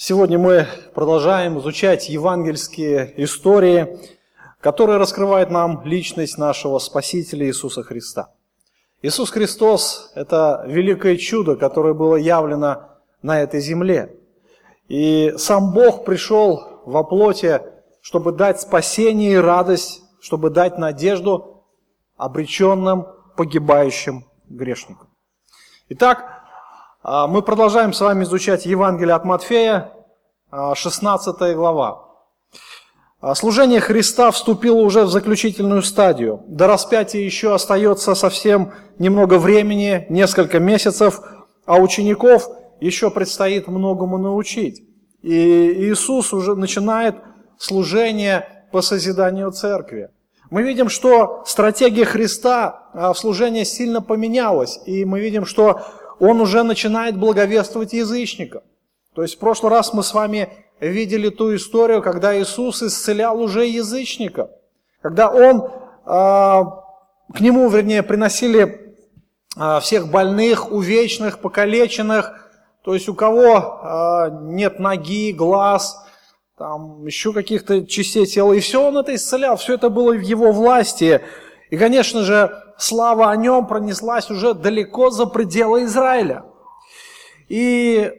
Сегодня мы продолжаем изучать евангельские истории, которые раскрывают нам личность нашего Спасителя Иисуса Христа. Иисус Христос – это великое чудо, которое было явлено на этой земле. И сам Бог пришел во плоти, чтобы дать спасение и радость, чтобы дать надежду обреченным, погибающим грешникам. Итак, мы продолжаем с вами изучать Евангелие от Матфея, 16 а, глава. А, служение Христа вступило уже в заключительную стадию. До распятия еще остается совсем немного времени, несколько месяцев, а учеников еще предстоит многому научить. И Иисус уже начинает служение по созиданию церкви. Мы видим, что стратегия Христа в служении сильно поменялась, и мы видим, что он уже начинает благовествовать язычникам. То есть в прошлый раз мы с вами видели ту историю, когда Иисус исцелял уже язычников. Когда Он, а, к Нему, вернее, приносили а, всех больных, увечных, покалеченных, то есть у кого а, нет ноги, глаз, там еще каких-то частей тела, и все Он это исцелял, все это было в Его власти. И, конечно же, слава о нем пронеслась уже далеко за пределы Израиля. И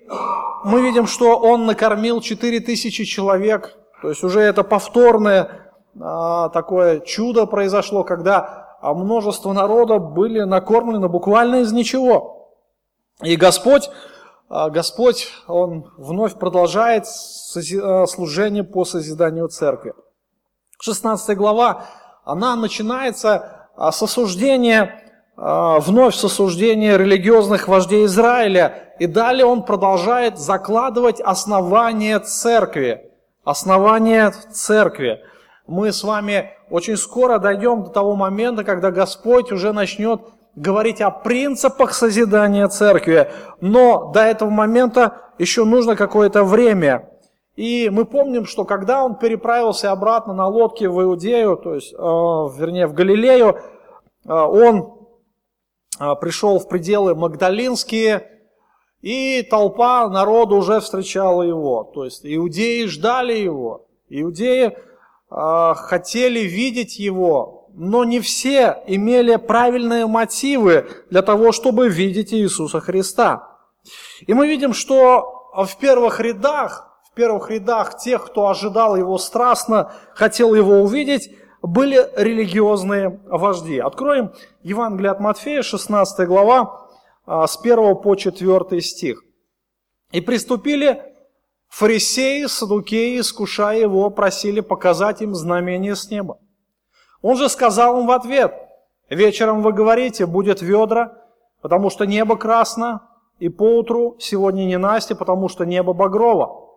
мы видим, что он накормил 4000 человек, то есть уже это повторное а, такое чудо произошло, когда множество народа были накормлены буквально из ничего. И Господь, а, Господь, Он вновь продолжает а, служение по созиданию церкви. 16 глава, она начинается а с осуждения, а, вновь с осуждения религиозных вождей Израиля. И далее он продолжает закладывать основание церкви. Основание церкви. Мы с вами очень скоро дойдем до того момента, когда Господь уже начнет говорить о принципах созидания церкви. Но до этого момента еще нужно какое-то время. И мы помним, что когда он переправился обратно на лодке в Иудею, то есть, э, вернее, в Галилею, э, он э, пришел в пределы Магдалинские, и толпа народа уже встречала его. То есть иудеи ждали его. Иудеи э, хотели видеть его, но не все имели правильные мотивы для того, чтобы видеть Иисуса Христа. И мы видим, что в первых рядах первых рядах тех, кто ожидал его страстно, хотел его увидеть, были религиозные вожди. Откроем Евангелие от Матфея, 16 глава, а, с 1 по 4 стих. «И приступили фарисеи, садукеи, искушая его, просили показать им знамение с неба. Он же сказал им в ответ, вечером вы говорите, будет ведра, потому что небо красно, и поутру сегодня не Настя, потому что небо багрово.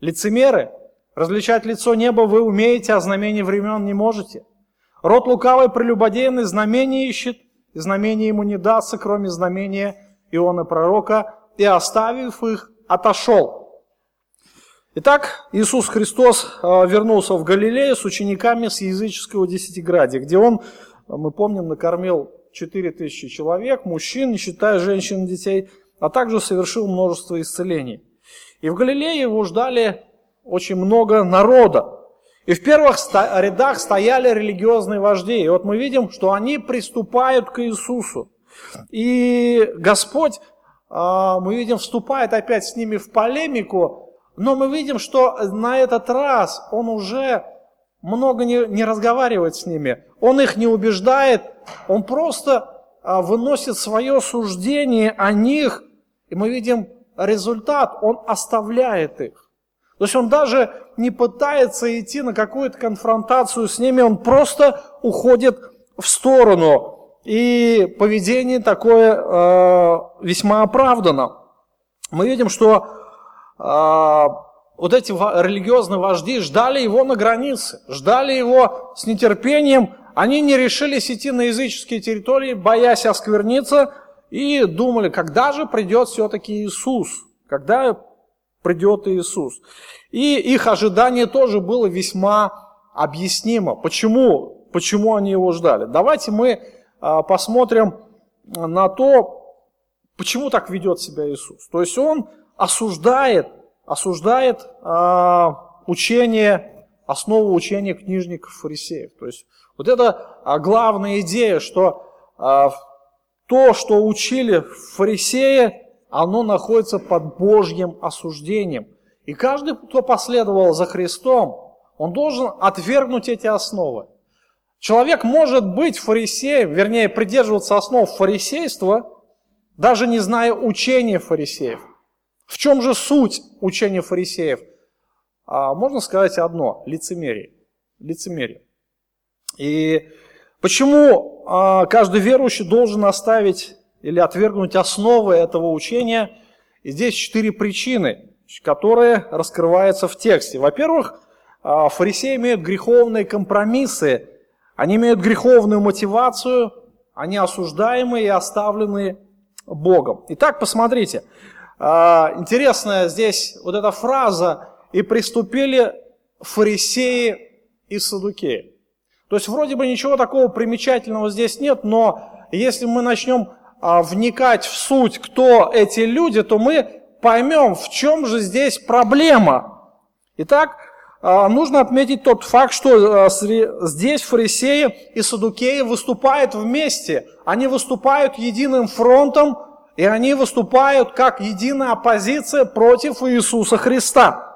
Лицемеры, различать лицо неба вы умеете, а знамений времен не можете. Род лукавый прелюбодейный знамение ищет, и знамение ему не дастся, кроме знамения Иона пророка, и оставив их, отошел. Итак, Иисус Христос э, вернулся в Галилею с учениками с языческого десятиградия, где Он, мы помним, накормил 4000 человек, мужчин, не считая женщин и детей, а также совершил множество исцелений. И в Галилее его ждали очень много народа. И в первых рядах стояли религиозные вожди. И вот мы видим, что они приступают к Иисусу. И Господь, а, мы видим, вступает опять с ними в полемику, но мы видим, что на этот раз Он уже много не, не разговаривает с ними. Он их не убеждает, Он просто а, выносит свое суждение о них. И мы видим, результат, он оставляет их. То есть он даже не пытается идти на какую-то конфронтацию с ними, он просто уходит в сторону. И поведение такое э, весьма оправдано. Мы видим, что э, вот эти религиозные вожди ждали его на границе, ждали его с нетерпением. Они не решились идти на языческие территории, боясь оскверниться, и думали, когда же придет все-таки Иисус, когда придет Иисус. И их ожидание тоже было весьма объяснимо. Почему, почему они его ждали? Давайте мы а, посмотрим на то, почему так ведет себя Иисус. То есть он осуждает осуждает а, учение, основу учения книжников фарисеев. То есть вот это а, главная идея, что то, что учили фарисеи, оно находится под Божьим осуждением. И каждый, кто последовал за Христом, он должен отвергнуть эти основы. Человек может быть фарисеем, вернее, придерживаться основ фарисейства, даже не зная учения фарисеев. В чем же суть учения фарисеев? А, можно сказать одно – лицемерие. Лицемерие. И почему а, каждый верующий должен оставить или отвергнуть основы этого учения? И здесь четыре причины, которые раскрываются в тексте. Во-первых, а, фарисеи имеют греховные компромиссы, они имеют греховную мотивацию, они осуждаемые и оставлены Богом. Итак, посмотрите, а, интересная здесь вот эта фраза «и приступили фарисеи и садукеи». То есть вроде бы ничего такого примечательного здесь нет, но если мы начнем а, вникать в суть, кто эти люди, то мы поймем, в чем же здесь проблема. Итак, а, нужно отметить тот факт, что а, здесь фарисеи и садукеи выступают вместе. Они выступают единым фронтом, и они выступают как единая оппозиция против Иисуса Христа.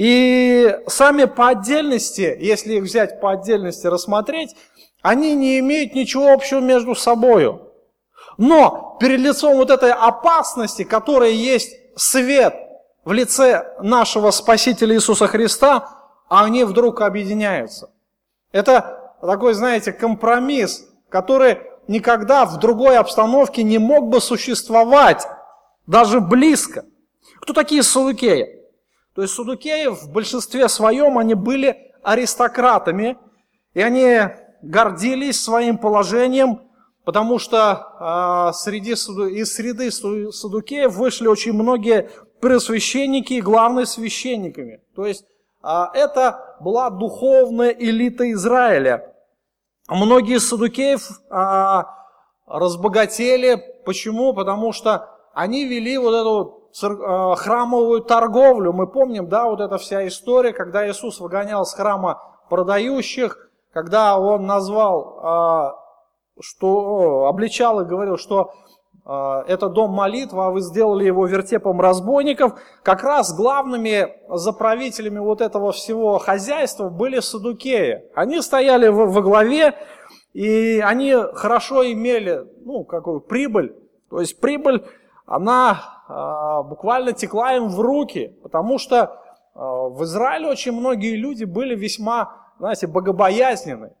И сами по отдельности, если их взять по отдельности рассмотреть, они не имеют ничего общего между собой. Но перед лицом вот этой опасности, которая есть свет в лице нашего Спасителя Иисуса Христа, они вдруг объединяются. Это такой, знаете, компромисс, который никогда в другой обстановке не мог бы существовать, даже близко. Кто такие садукеи? То есть садукеи в большинстве своем, они были аристократами, и они гордились своим положением, потому что э, среди, из среды садукеев вышли очень многие пресвященники и главные священниками. То есть э, это была духовная элита Израиля. Многие из садукеев э, разбогатели. Почему? Потому что они вели вот эту храмовую торговлю. Мы помним, да, вот эта вся история, когда Иисус выгонял с храма продающих, когда он назвал что обличал и говорил, что э, это дом молитвы, а вы сделали его вертепом разбойников, как раз главными заправителями вот этого всего хозяйства были садукеи. Они стояли во, главе, и они хорошо имели, ну, какую прибыль. То есть прибыль, она э, буквально текла им в руки, потому что э, в Израиле очень многие люди были весьма, знаете, богобоязненны.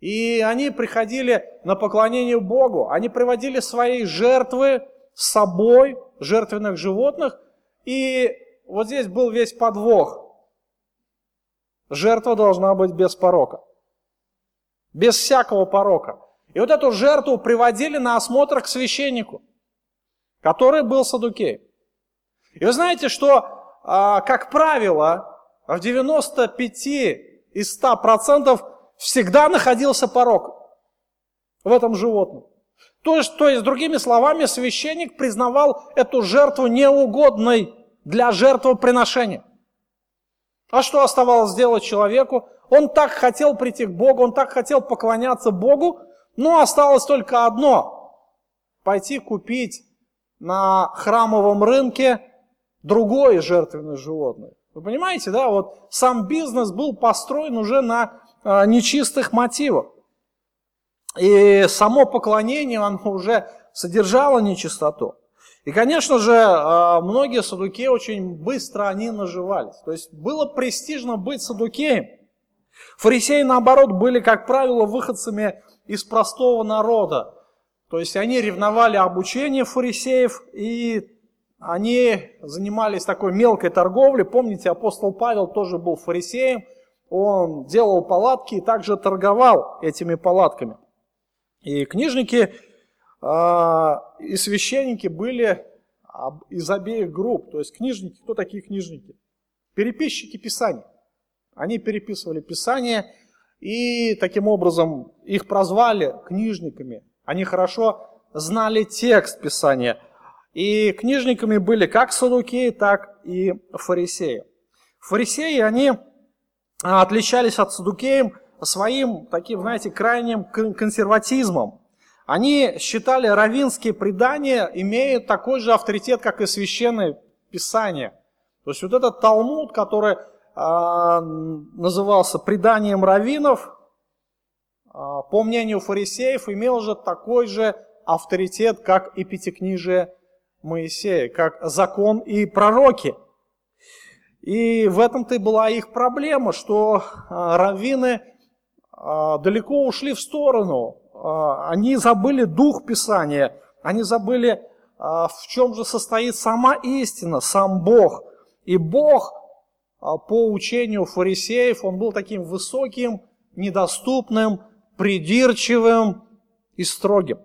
И они приходили на поклонение Богу, они приводили свои жертвы с собой, жертвенных животных, и вот здесь был весь подвох. Жертва должна быть без порока. Без всякого порока. И вот эту жертву приводили на осмотр к священнику, который был садукей. И вы знаете, что, а, как правило, в 95 из 100 процентов всегда находился порог в этом животном. То есть, то есть, другими словами, священник признавал эту жертву неугодной для жертвоприношения. А что оставалось сделать человеку? Он так хотел прийти к Богу, он так хотел поклоняться Богу, но осталось только одно – пойти купить на храмовом рынке другое жертвенное животное. Вы понимаете, да, вот сам бизнес был построен уже на а, нечистых мотивов. И само поклонение, оно уже содержало нечистоту. И, конечно же, а, многие садуки очень быстро они наживались. То есть было престижно быть садукеем. Фарисеи, наоборот, были, как правило, выходцами из простого народа. То есть они ревновали обучение фарисеев, и они занимались такой мелкой торговлей. Помните, апостол Павел тоже был фарисеем – он делал палатки и также торговал этими палатками. И книжники э, и священники были из обеих групп. То есть книжники, кто такие книжники? Переписчики Писаний. Они переписывали Писание, и таким образом их прозвали книжниками. Они хорошо знали текст Писания. И книжниками были как садукеи, так и фарисеи. Фарисеи, они а, отличались от садукеев своим таким, знаете, крайним консерватизмом. Они считали равинские предания имеют такой же авторитет, как и священное писание. То есть вот этот Талмуд, который э, назывался преданием раввинов, по мнению фарисеев, имел же такой же авторитет, как и Пятикнижие Моисея, как закон и пророки. И в этом-то и была их проблема, что э, раввины э, далеко ушли в сторону а, они забыли дух Писания, они забыли, а, в чем же состоит сама истина, сам Бог. И Бог, а, по учению фарисеев, он был таким высоким, недоступным, придирчивым и строгим.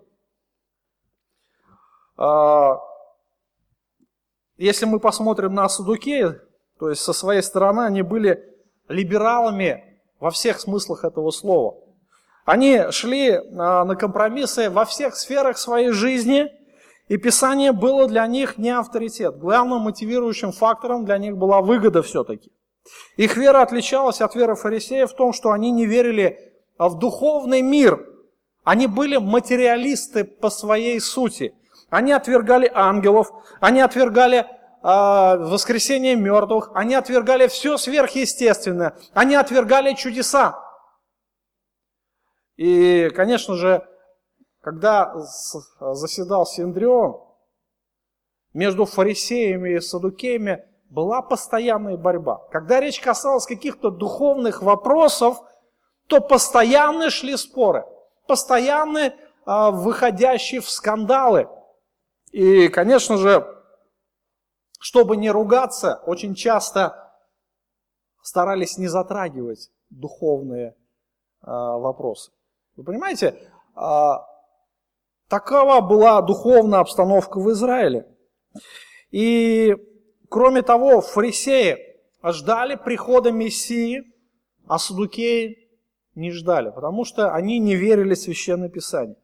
Если мы посмотрим на Садукея, то есть со своей стороны они были либералами во всех смыслах этого слова – они шли а, на компромиссы во всех сферах своей жизни, и Писание было для них не авторитет. Главным мотивирующим фактором для них была выгода все-таки. Их вера отличалась от веры фарисеев в том, что они не верили в духовный мир. Они были материалисты по своей сути. Они отвергали ангелов, они отвергали э, воскресение мертвых, они отвергали все сверхъестественное, они отвергали чудеса. И, конечно же, когда заседал Синдрион, между фарисеями и садукеями была постоянная борьба. Когда речь касалась каких-то духовных вопросов, то постоянно шли споры, постоянно а, выходящие в скандалы. И, конечно же, чтобы не ругаться, очень часто старались не затрагивать духовные а, вопросы. Вы понимаете, а, такова была духовная обстановка в Израиле. И, кроме того, фарисеи ждали прихода Мессии, а садукеи не ждали, потому что они не верили в Священное Писание.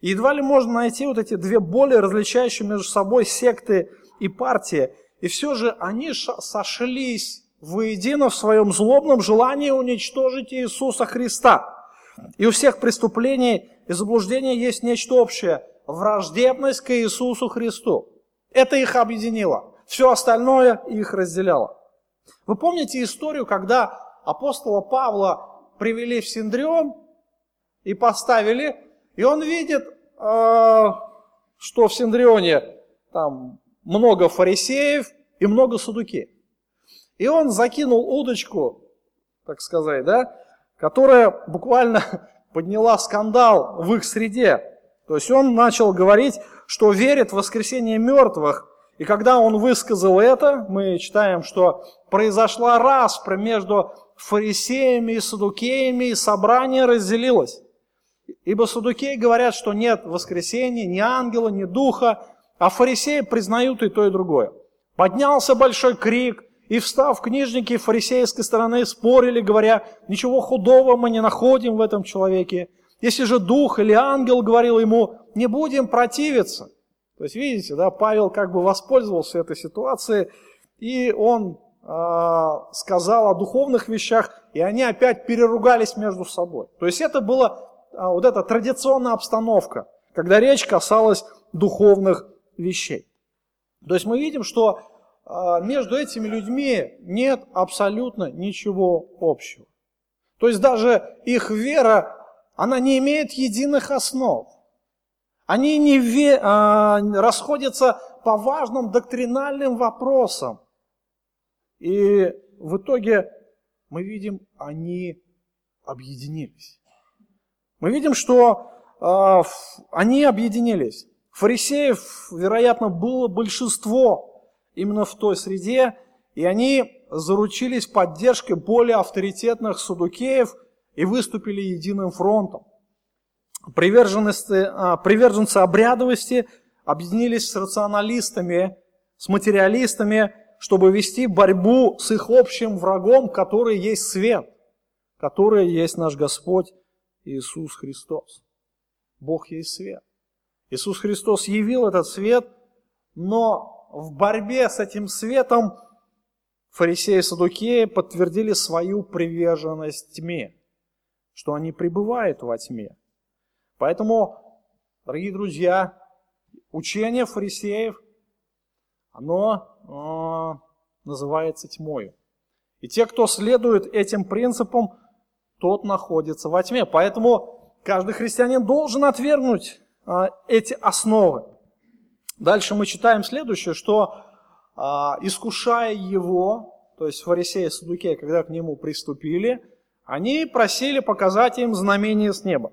И едва ли можно найти вот эти две более различающие между собой секты и партии, и все же они сошлись воедино в своем злобном желании уничтожить Иисуса Христа – и у всех преступлений и заблуждений есть нечто общее – враждебность к Иисусу Христу. Это их объединило. Все остальное их разделяло. Вы помните историю, когда апостола Павла привели в Синдрион и поставили, и он видит, э, что в Синдрионе там много фарисеев и много судуки. И он закинул удочку, так сказать, да, которая буквально подняла скандал в их среде. То есть он начал говорить, что верит в воскресение мертвых. И когда он высказал это, мы читаем, что произошла распра между фарисеями и садукеями, и собрание разделилось. Ибо садукеи говорят, что нет воскресения, ни ангела, ни духа, а фарисеи признают и то, и другое. Поднялся большой крик, и встав, книжники фарисейской стороны спорили, говоря, ничего худого мы не находим в этом человеке. Если же дух или ангел говорил ему, не будем противиться. То есть, видите, да, Павел как бы воспользовался этой ситуацией, и он сказал о духовных вещах, и они опять переругались между собой. То есть это была вот эта традиционная обстановка, когда речь касалась духовных вещей. То есть мы видим, что а, между этими людьми нет абсолютно ничего общего. То есть даже их вера, она не имеет единых основ. Они не ве, а, расходятся по важным доктринальным вопросам. И в итоге мы видим, они объединились. Мы видим, что а, они объединились. Фарисеев, вероятно, было большинство именно в той среде, и они заручились поддержкой более авторитетных судукеев и выступили единым фронтом. Приверженцы, а, приверженцы обрядовости объединились с рационалистами, с материалистами, чтобы вести борьбу с их общим врагом, который есть свет, который есть наш Господь Иисус Христос. Бог есть свет. Иисус Христос явил этот свет – Но в борьбе с этим светом фарисеи и садукеи подтвердили свою приверженность тьме, что они пребывают во тьме. Поэтому, дорогие друзья, учение фарисеев, оно э, называется тьмою. И те, кто следует этим принципам, тот находится во тьме. Поэтому каждый христианин должен отвергнуть э, эти основы. Дальше мы читаем следующее, что э, искушая его, то есть фарисеи и садукеи, когда к нему приступили, они просили показать им знамение с неба.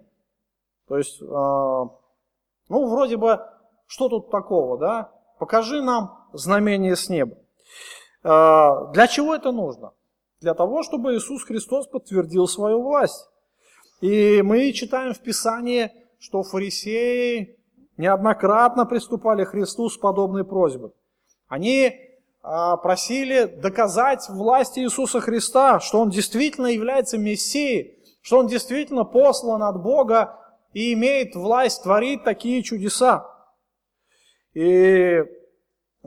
То есть, э, ну, вроде бы, что тут такого, да? Покажи нам знамение с неба. Э, для чего это нужно? Для того, чтобы Иисус Христос подтвердил свою власть. И мы читаем в Писании, что фарисеи неоднократно приступали к Христу с подобной просьбой. Они а, просили доказать власть Иисуса Христа, что Он действительно является Мессией, что Он действительно послан от Бога и имеет власть творить такие чудеса. И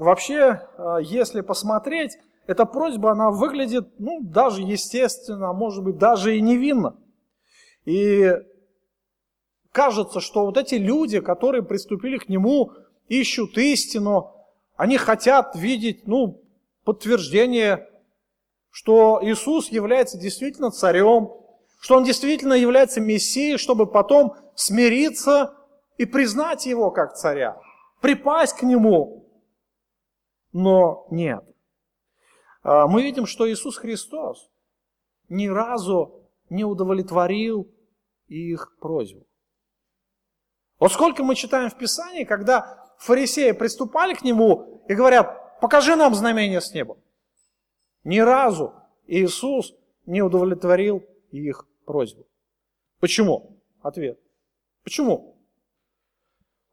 вообще, а, если посмотреть, эта просьба, она выглядит, ну, даже естественно, а может быть, даже и невинно. И кажется, что вот эти люди, которые приступили к нему, ищут истину, они хотят видеть, ну, подтверждение, что Иисус является действительно царем, что Он действительно является Мессией, чтобы потом смириться и признать Его как царя, припасть к Нему. Но нет. А, мы видим, что Иисус Христос ни разу не удовлетворил их просьбу. Вот сколько мы читаем в Писании, когда фарисеи приступали к Нему и говорят, покажи нам знамение с неба. Ни разу Иисус не удовлетворил их просьбу. Почему? Ответ. Почему?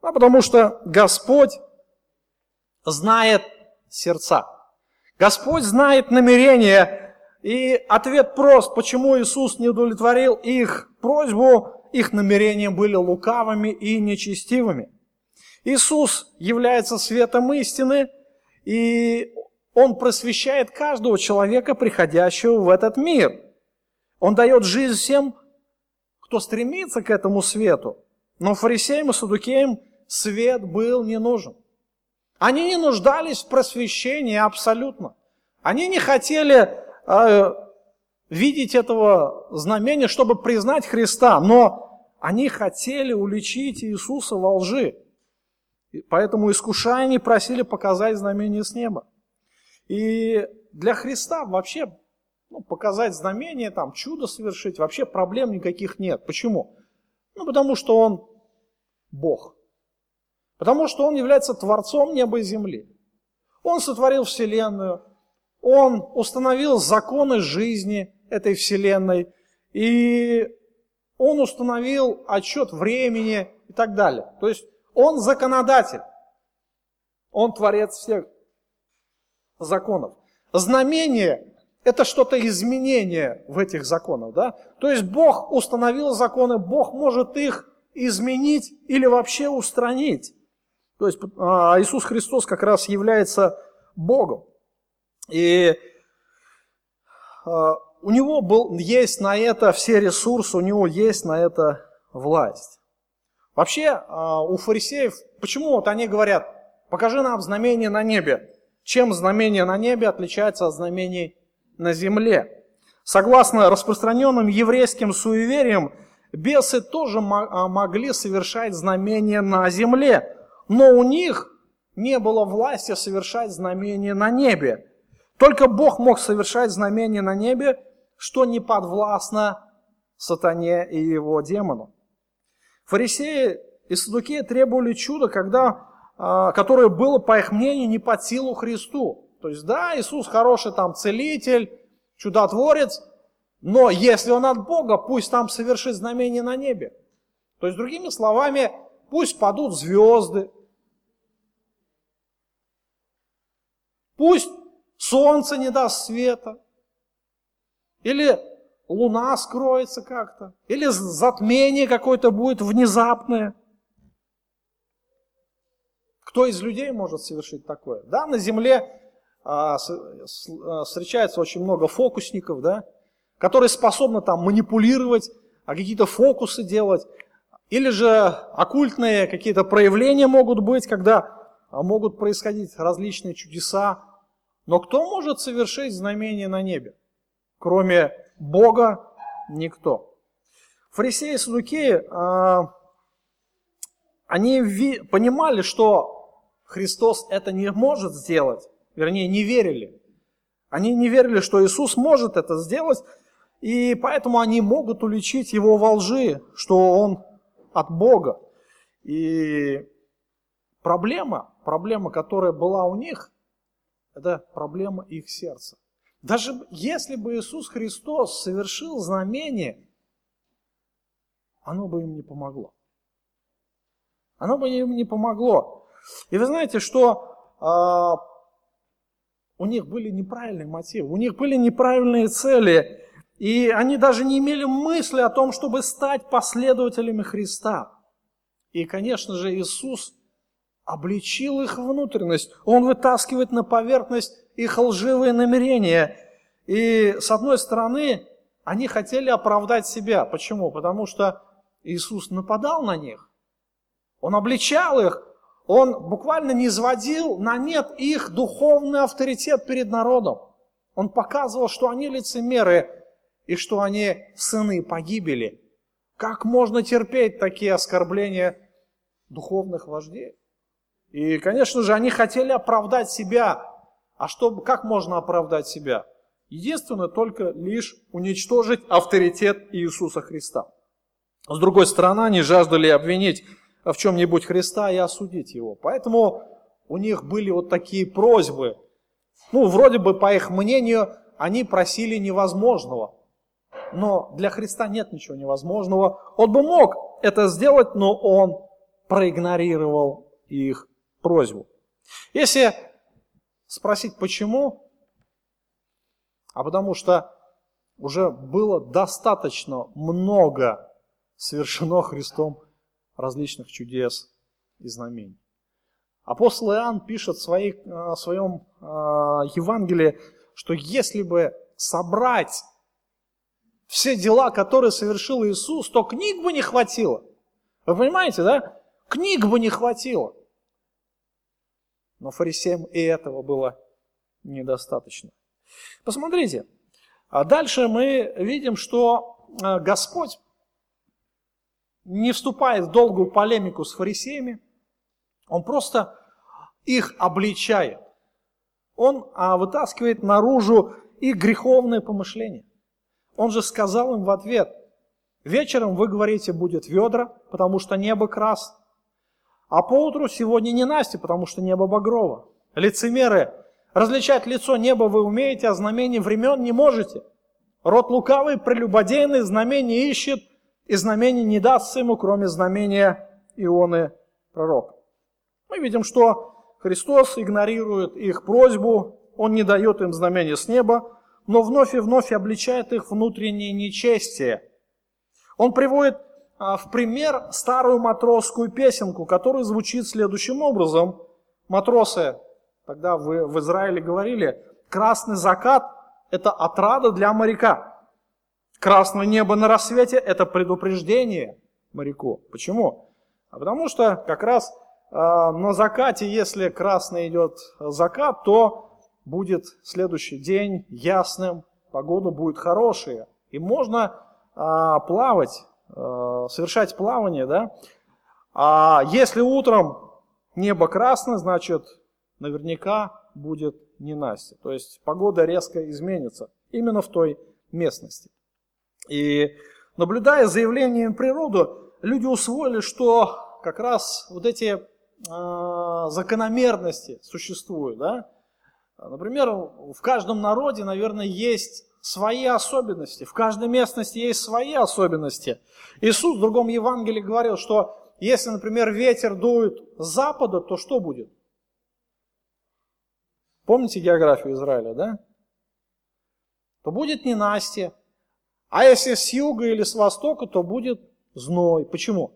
А потому что Господь знает сердца. Господь знает намерения, и ответ прост, почему Иисус не удовлетворил их просьбу, их намерения были лукавыми и нечестивыми. Иисус является светом истины, и Он просвещает каждого человека, приходящего в этот мир. Он дает жизнь всем, кто стремится к этому свету. Но фарисеям и садукеям свет был не нужен. Они не нуждались в просвещении абсолютно. Они не хотели э, видеть этого знамения, чтобы признать Христа, но они хотели уличить Иисуса во лжи. Поэтому искушая они просили показать знамение с неба. И для Христа вообще ну, показать знамение, там, чудо совершить, вообще проблем никаких нет. Почему? Ну, потому что Он Бог. Потому что Он является Творцом неба и земли. Он сотворил Вселенную, Он установил законы жизни этой Вселенной, и Он установил отчет времени и так далее. То есть Он законодатель, Он творец всех законов. Знамение – это что-то изменение в этих законах. Да? То есть Бог установил законы, Бог может их изменить или вообще устранить. То есть а, Иисус Христос как раз является Богом. И а, у него был, есть на это все ресурсы, у него есть на это власть. Вообще а, у фарисеев, почему вот они говорят, покажи нам знамение на небе. Чем знамение на небе отличается от знамений на земле? Согласно распространенным еврейским суевериям, бесы тоже могли совершать знамения на земле, но у них не было власти совершать знамения на небе. Только Бог мог совершать знамения на небе, что не подвластно сатане и его демону. Фарисеи и садукеи требовали чуда, когда, а, которое было, по их мнению, не под силу Христу. То есть, да, Иисус хороший там целитель, чудотворец, но если он от Бога, пусть там совершит знамение на небе. То есть, другими словами, пусть падут звезды, Пусть солнце не даст света, или луна скроется как-то, или затмение какое-то будет внезапное. Кто из людей может совершить такое? Да, на земле а, с, а, встречается очень много фокусников, да, которые способны там манипулировать, а какие-то фокусы делать. Или же оккультные какие-то проявления могут быть, когда а, могут происходить различные чудеса. Но кто может совершить знамение на небе? Кроме Бога никто. Фарисеи и Садукеи, а, они понимали, что Христос это не может сделать, вернее, не верили. Они не верили, что Иисус может это сделать, и поэтому они могут уличить его во лжи, что он от Бога. И проблема, проблема, которая была у них, это проблема их сердца. Даже если бы Иисус Христос совершил знамение, оно бы им не помогло. Оно бы им не помогло. И вы знаете, что э, у них были неправильные мотивы, у них были неправильные цели. И они даже не имели мысли о том, чтобы стать последователями Христа. И, конечно же, Иисус обличил их внутренность. Он вытаскивает на поверхность их лживые намерения. И, с одной стороны, они хотели оправдать себя. Почему? Потому что Иисус нападал на них. Он обличал их. Он буквально не изводил на нет их духовный авторитет перед народом. Он показывал, что они лицемеры, и что они сыны погибели. Как можно терпеть такие оскорбления духовных вождей? И, конечно же, они хотели оправдать себя. А что, как можно оправдать себя? Единственное, только лишь уничтожить авторитет Иисуса Христа. С другой стороны, они жаждали обвинить в чем-нибудь Христа и осудить его. Поэтому у них были вот такие просьбы. Ну, вроде бы, по их мнению, они просили невозможного но для Христа нет ничего невозможного. Он бы мог это сделать, но он проигнорировал их просьбу. Если спросить почему, а потому что уже было достаточно много совершено Христом различных чудес и знамений. Апостол Иоанн пишет в, своей, в своем а, Евангелии, что если бы собрать все дела, которые совершил Иисус, то книг бы не хватило. Вы понимаете, да? Книг бы не хватило. Но фарисеям и этого было недостаточно. Посмотрите, а дальше мы видим, что э, Господь не вступает в долгую полемику с фарисеями, Он просто их обличает. Он а, вытаскивает наружу их греховное помышление. Он же сказал им в ответ, вечером вы говорите, будет ведра, потому что небо крас, а поутру сегодня не Настя, потому что небо багрово. Лицемеры, различать лицо неба вы умеете, а знамений времен не можете. Род лукавый, прелюбодейный, знамение ищет, и знамение не дастся ему, кроме знамения Ионы пророка. Мы видим, что Христос игнорирует их просьбу, Он не дает им знамения с неба, но вновь и вновь обличает их внутреннее нечестие. Он приводит в пример старую матросскую песенку, которая звучит следующим образом. Матросы, тогда вы в Израиле говорили, красный закат – это отрада для моряка. Красное небо на рассвете – это предупреждение моряку. Почему? А потому что как раз э, на закате, если красный идет закат, то будет следующий день ясным, погода будет хорошая, и можно а, плавать, а, совершать плавание, да. А если утром небо красное, значит, наверняка будет ненастье. То есть погода резко изменится именно в той местности. И наблюдая за явлением природы, люди усвоили, что как раз вот эти э, закономерности существуют, да, Например, в каждом народе, наверное, есть свои особенности. В каждой местности есть свои особенности. Иисус в другом Евангелии говорил, что если, например, ветер дует с запада, то что будет? Помните географию Израиля, да? То будет ненастье. А если с юга или с востока, то будет зной. Почему?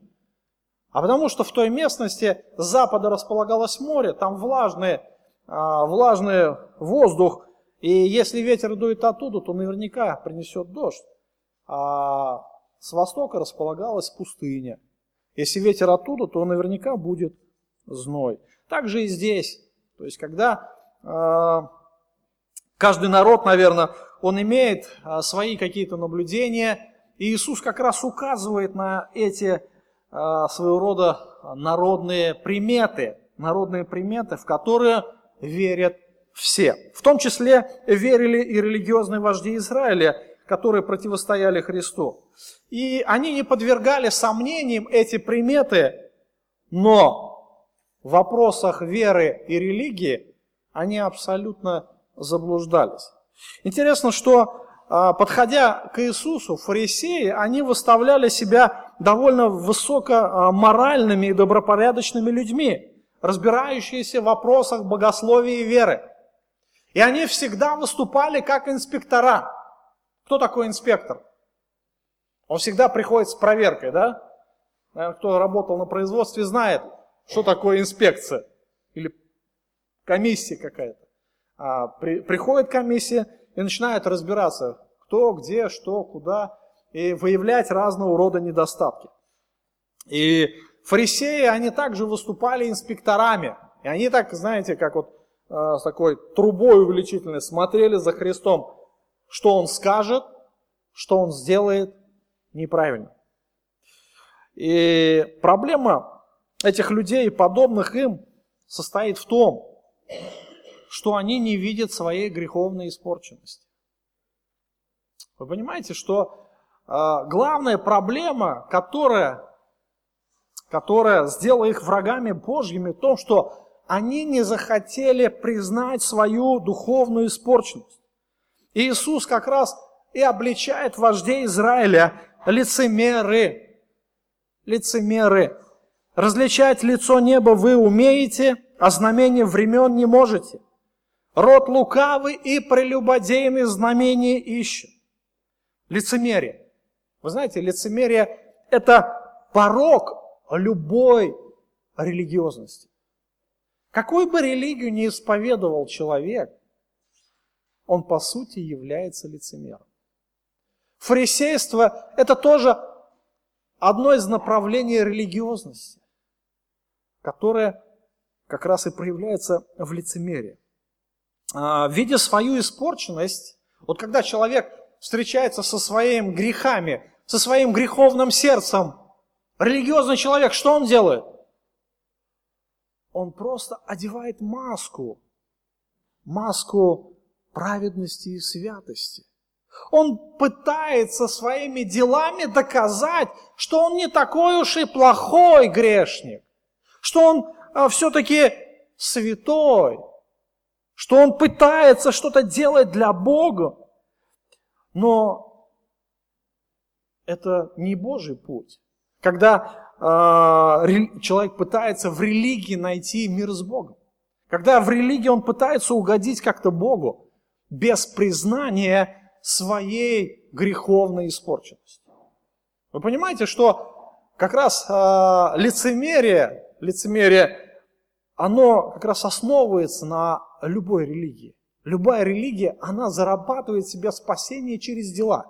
А потому что в той местности с запада располагалось море, там влажный, а, влажный воздух, и если ветер дует оттуда, то наверняка принесет дождь. А с востока располагалась пустыня. Если ветер оттуда, то наверняка будет зной. Так же и здесь. То есть, когда э, каждый народ, наверное, он имеет э, свои какие-то наблюдения, и Иисус как раз указывает на эти э, своего рода народные приметы, народные приметы, в которые верят все. В том числе верили и религиозные вожди Израиля, которые противостояли Христу. И они не подвергали сомнениям эти приметы, но в вопросах веры и религии они абсолютно заблуждались. Интересно, что а, подходя к Иисусу, фарисеи, они выставляли себя довольно высокоморальными и добропорядочными людьми, разбирающиеся в вопросах богословия и веры. И они всегда выступали как инспектора. Кто такой инспектор? Он всегда приходит с проверкой, да? Наверное, кто работал на производстве, знает, что такое инспекция или комиссия какая-то. А, при, приходит комиссия и начинает разбираться, кто, где, что, куда, и выявлять разного рода недостатки. И фарисеи, они также выступали инспекторами. И они так, знаете, как вот с такой трубой увеличительной смотрели за Христом, что Он скажет, что Он сделает, неправильно. И проблема этих людей, подобных им, состоит в том, что они не видят своей греховной испорченности. Вы понимаете, что э, главная проблема, которая, которая сделала их врагами Божьими, в том, что они не захотели признать свою духовную испорченность. И Иисус как раз и обличает вождей Израиля лицемеры. Лицемеры. Различать лицо неба вы умеете, а знамение времен не можете. Род лукавый и прелюбодейный знамение ищет. Лицемерие. Вы знаете, лицемерие – это порог любой религиозности. Какую бы религию ни исповедовал человек, он по сути является лицемером. Фарисейство – это тоже одно из направлений религиозности, которое как раз и проявляется в лицемерии. А, видя свою испорченность, вот когда человек встречается со своими грехами, со своим греховным сердцем, религиозный человек, что он делает? Он просто одевает маску, маску праведности и святости. Он пытается своими делами доказать, что он не такой уж и плохой грешник, что он а, все-таки святой, что он пытается что-то делать для Бога. Но это не Божий путь. Когда человек пытается в религии найти мир с Богом, когда в религии он пытается угодить как-то Богу, без признания своей греховной испорченности. Вы понимаете, что как раз э, лицемерие, лицемерие, оно как раз основывается на любой религии. Любая религия, она зарабатывает себе спасение через дела,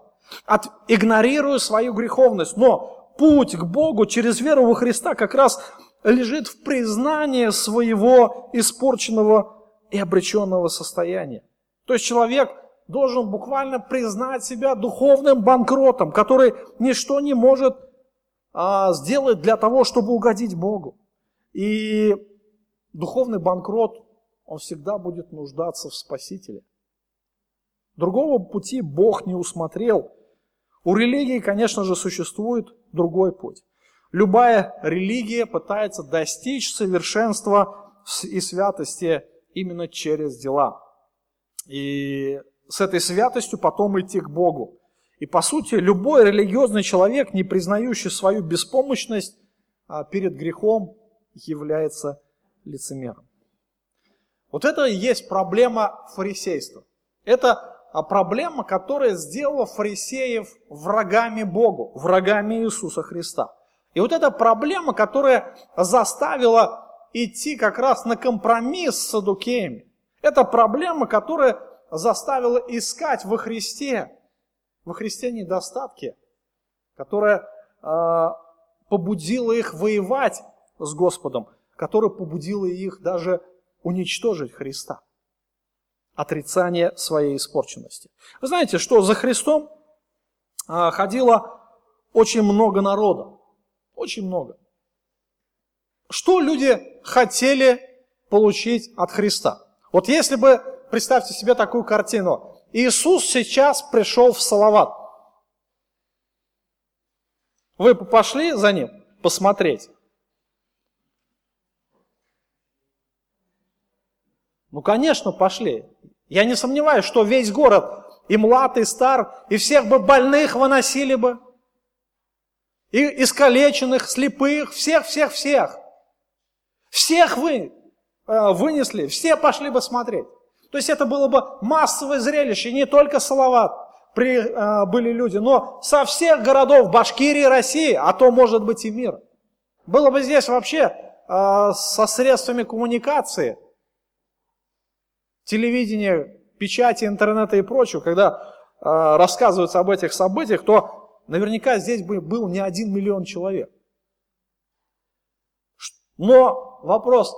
от, игнорируя свою греховность. Но путь к Богу через веру во Христа как раз лежит в признании своего испорченного и обреченного состояния. То есть человек должен буквально признать себя духовным банкротом, который ничто не может а, сделать для того, чтобы угодить Богу. И духовный банкрот, он всегда будет нуждаться в Спасителе. Другого пути Бог не усмотрел. У религии, конечно же, существует другой путь. Любая религия пытается достичь совершенства и святости именно через дела. И с этой святостью потом идти к Богу. И по сути, любой религиозный человек, не признающий свою беспомощность а, перед грехом, является лицемером. Вот это и есть проблема фарисейства. Это проблема, которая сделала фарисеев врагами Богу, врагами Иисуса Христа. И вот эта проблема, которая заставила идти как раз на компромисс с садукеями, это проблема, которая заставила искать во Христе, во Христе недостатки, которая э, побудила их воевать с Господом, которая побудила их даже уничтожить Христа. Отрицание своей испорченности. Вы знаете, что за Христом э, ходило очень много народа. Очень много. Что люди хотели получить от Христа? Вот если бы, представьте себе такую картину, Иисус сейчас пришел в Салават. Вы пошли за ним посмотреть? Ну, конечно, пошли. Я не сомневаюсь, что весь город, и млад, и стар, и всех бы больных выносили бы и искалеченных, слепых, всех, всех, всех. Всех вы э, вынесли, все пошли бы смотреть. То есть это было бы массовое зрелище, не только Салават при, э, были люди, но со всех городов Башкирии, России, а то может быть и мира. Было бы здесь вообще э, со средствами коммуникации, телевидения, печати, интернета и прочего, когда э, рассказываются об этих событиях, то наверняка здесь бы был не один миллион человек. Но вопрос,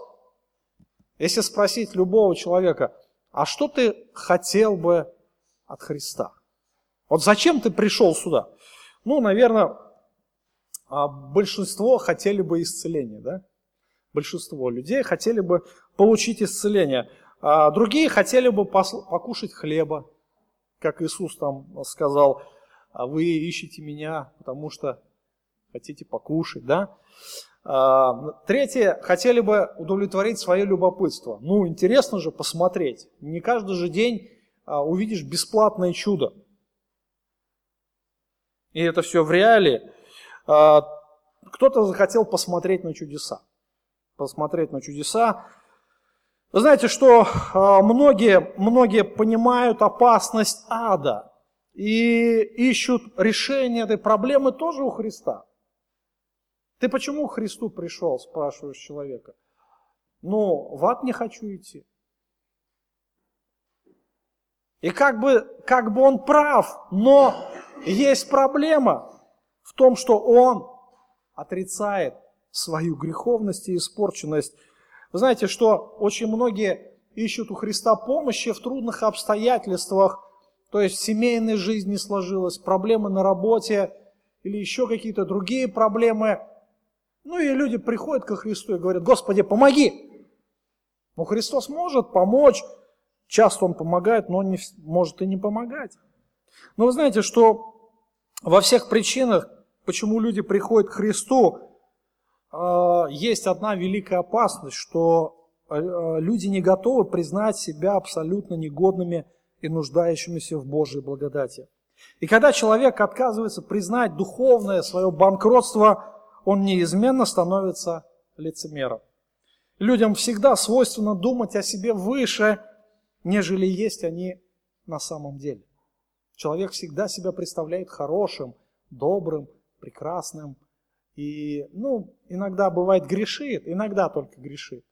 если спросить любого человека, а что ты хотел бы от Христа? Вот зачем ты пришел сюда? Ну, наверное, а, большинство хотели бы исцеления, да? Большинство людей хотели бы получить исцеление. А другие хотели бы покушать хлеба, как Иисус там сказал, а вы ищете меня, потому что хотите покушать, да? А, третье, хотели бы удовлетворить свое любопытство. Ну, интересно же посмотреть. Не каждый же день а, увидишь бесплатное чудо. И это все в реале. Кто-то захотел посмотреть на чудеса. Посмотреть на чудеса. Вы знаете, что многие, многие понимают опасность ада и ищут решение этой проблемы тоже у Христа. Ты почему к Христу пришел, спрашиваешь человека. Ну, в ад не хочу идти. И как бы, как бы он прав, но есть проблема в том, что он отрицает свою греховность и испорченность. Вы знаете, что очень многие ищут у Христа помощи в трудных обстоятельствах, то есть семейная жизнь не сложилась, проблемы на работе или еще какие-то другие проблемы. Ну и люди приходят ко Христу и говорят, Господи, помоги. Ну Христос может помочь, часто Он помогает, но не, может и не помогать. Но вы знаете, что во всех причинах, почему люди приходят к Христу, есть одна великая опасность, что а, люди не готовы признать себя абсолютно негодными и нуждающимися в Божьей благодати. И когда человек отказывается признать духовное свое банкротство, он неизменно становится лицемером. Людям всегда свойственно думать о себе выше, нежели есть они на самом деле. Человек всегда себя представляет хорошим, добрым, прекрасным. И, ну, иногда бывает грешит, иногда только грешит.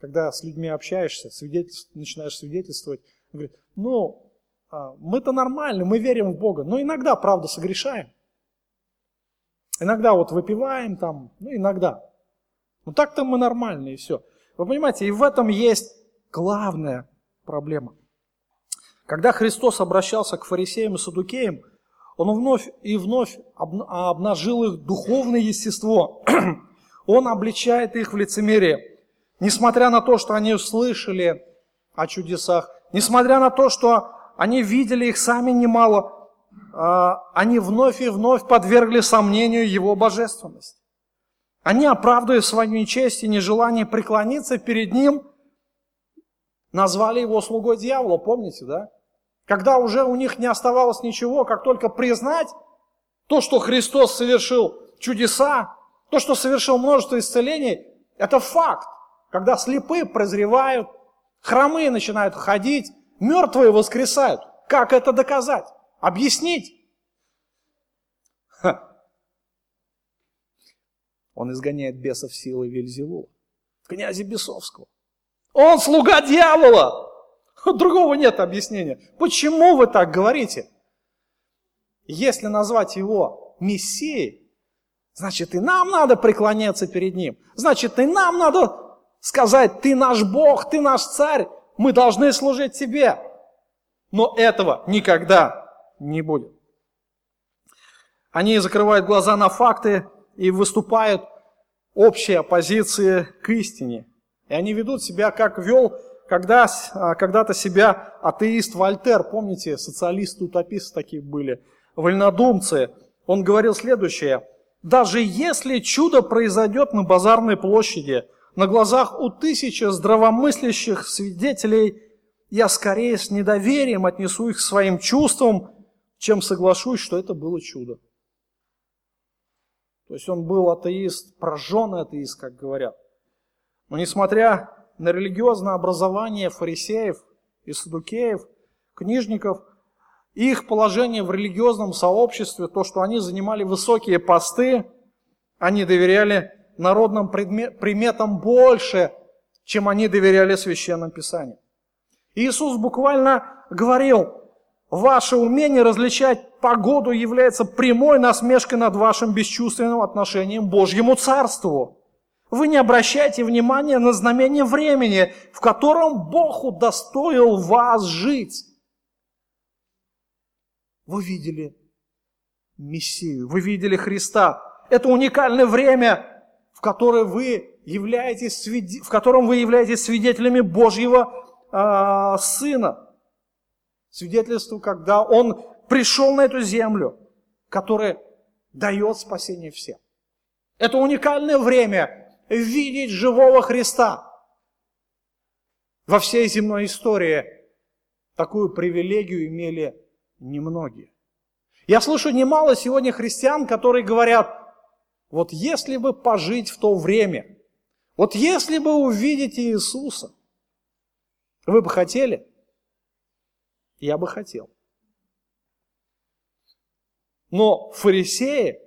Когда с людьми общаешься, свидетельств, начинаешь свидетельствовать, говорит, ну, а, мы-то нормальны, мы верим в Бога, но иногда, правда, согрешаем. Иногда вот выпиваем там, ну иногда. Ну так-то мы нормальные, и все. Вы понимаете, и в этом есть главная проблема. Когда Христос обращался к фарисеям и садукеям, Он вновь и вновь обнажил их духовное естество. Он обличает их в лицемерие. Несмотря на то, что они услышали о чудесах, несмотря на то, что они видели их сами немало, а, они вновь и вновь подвергли сомнению его божественность. Они, оправдывая свою нечесть и нежелание преклониться перед ним, назвали его слугой дьявола, помните, да? Когда уже у них не оставалось ничего, как только признать то, что Христос совершил чудеса, то, что совершил множество исцелений, это факт. Когда слепые прозревают, хромые начинают ходить, мертвые воскресают. Как это доказать? Объяснить? Ха. Он изгоняет бесов силой Вельзевула, князя бесовского. Он слуга дьявола. Другого нет объяснения. Почему вы так говорите? Если назвать его Мессией, значит и нам надо преклоняться перед ним. Значит и нам надо сказать, ты наш Бог, ты наш царь, мы должны служить тебе. Но этого никогда не будет. Они закрывают глаза на факты и выступают общей оппозиции к истине. И они ведут себя, как вел когда, а, когда-то себя атеист Вольтер, помните, социалисты-утописты такие были, вольнодумцы. Он говорил следующее. Даже если чудо произойдет на базарной площади, на глазах у тысячи здравомыслящих свидетелей, я скорее с недоверием отнесу их к своим чувствам, чем соглашусь, что это было чудо. То есть он был атеист, прожженный атеист, как говорят. Но несмотря на религиозное образование фарисеев и садукеев, книжников, их положение в религиозном сообществе, то, что они занимали высокие посты, они доверяли народным приметам больше, чем они доверяли священным писаниям. Иисус буквально говорил, ваше умение различать погоду является прямой насмешкой над вашим бесчувственным отношением к Божьему Царству. Вы не обращаете внимания на знамение времени, в котором Бог удостоил вас жить. Вы видели Мессию, вы видели Христа. Это уникальное время, в, которое вы являетесь, в котором вы являетесь свидетелями Божьего э, Сына. Свидетельство, когда Он пришел на эту землю, которая дает спасение всем. Это уникальное время видеть живого Христа. Во всей земной истории такую привилегию имели немногие. Я слышу немало сегодня христиан, которые говорят, вот если бы пожить в то время, вот если бы увидеть Иисуса, вы бы хотели? Я бы хотел. Но фарисеи,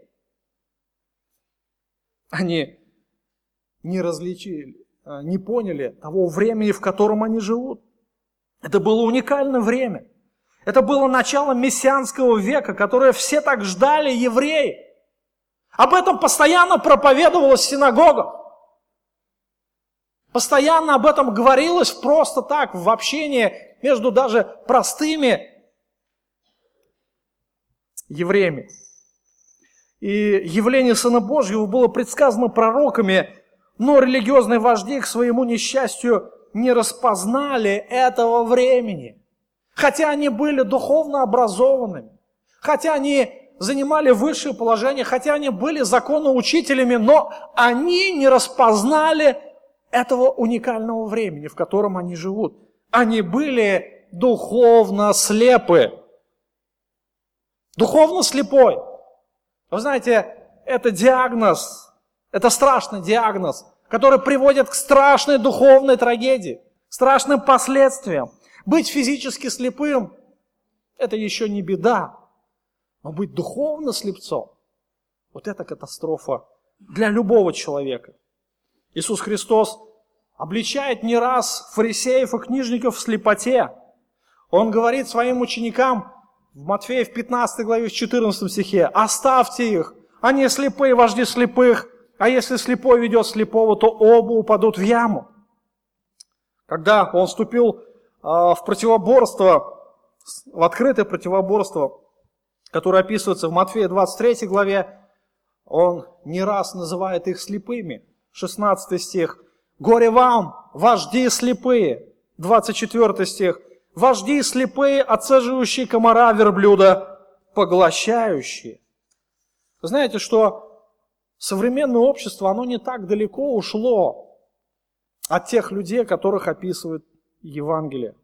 они не различили, а, не поняли того времени, в котором они живут. Это было уникальное время. Это было начало мессианского века, которое все так ждали евреи. Об этом постоянно проповедовалось в синагогах. Постоянно об этом говорилось просто так, в общении между даже простыми евреями. И явление Сына Божьего было предсказано пророками, но религиозные вожди к своему несчастью не распознали этого времени. Хотя они были духовно образованными, хотя они занимали высшее положение, хотя они были законоучителями, но они не распознали этого уникального времени, в котором они живут. Они были духовно слепы. Духовно слепой. Вы знаете, это диагноз, это страшный диагноз, который приводит к страшной духовной трагедии, страшным последствиям. Быть физически слепым – это еще не беда, но быть духовно слепцом – вот это катастрофа для любого человека. Иисус Христос обличает не раз фарисеев и книжников в слепоте. Он говорит своим ученикам в Матфея в 15 главе, в 14 стихе, «Оставьте их, они слепые, вожди слепых, а если слепой ведет слепого, то оба упадут в яму». Когда он вступил а, в противоборство, в открытое противоборство, которое описывается в Матфея 23 главе, он не раз называет их слепыми. 16 стих. «Горе вам, вожди слепые!» 24 стих. «Вожди слепые, отцеживающие комара верблюда, поглощающие». Знаете, что современное общество, оно не так далеко ушло от тех людей, которых описывает Евангелие.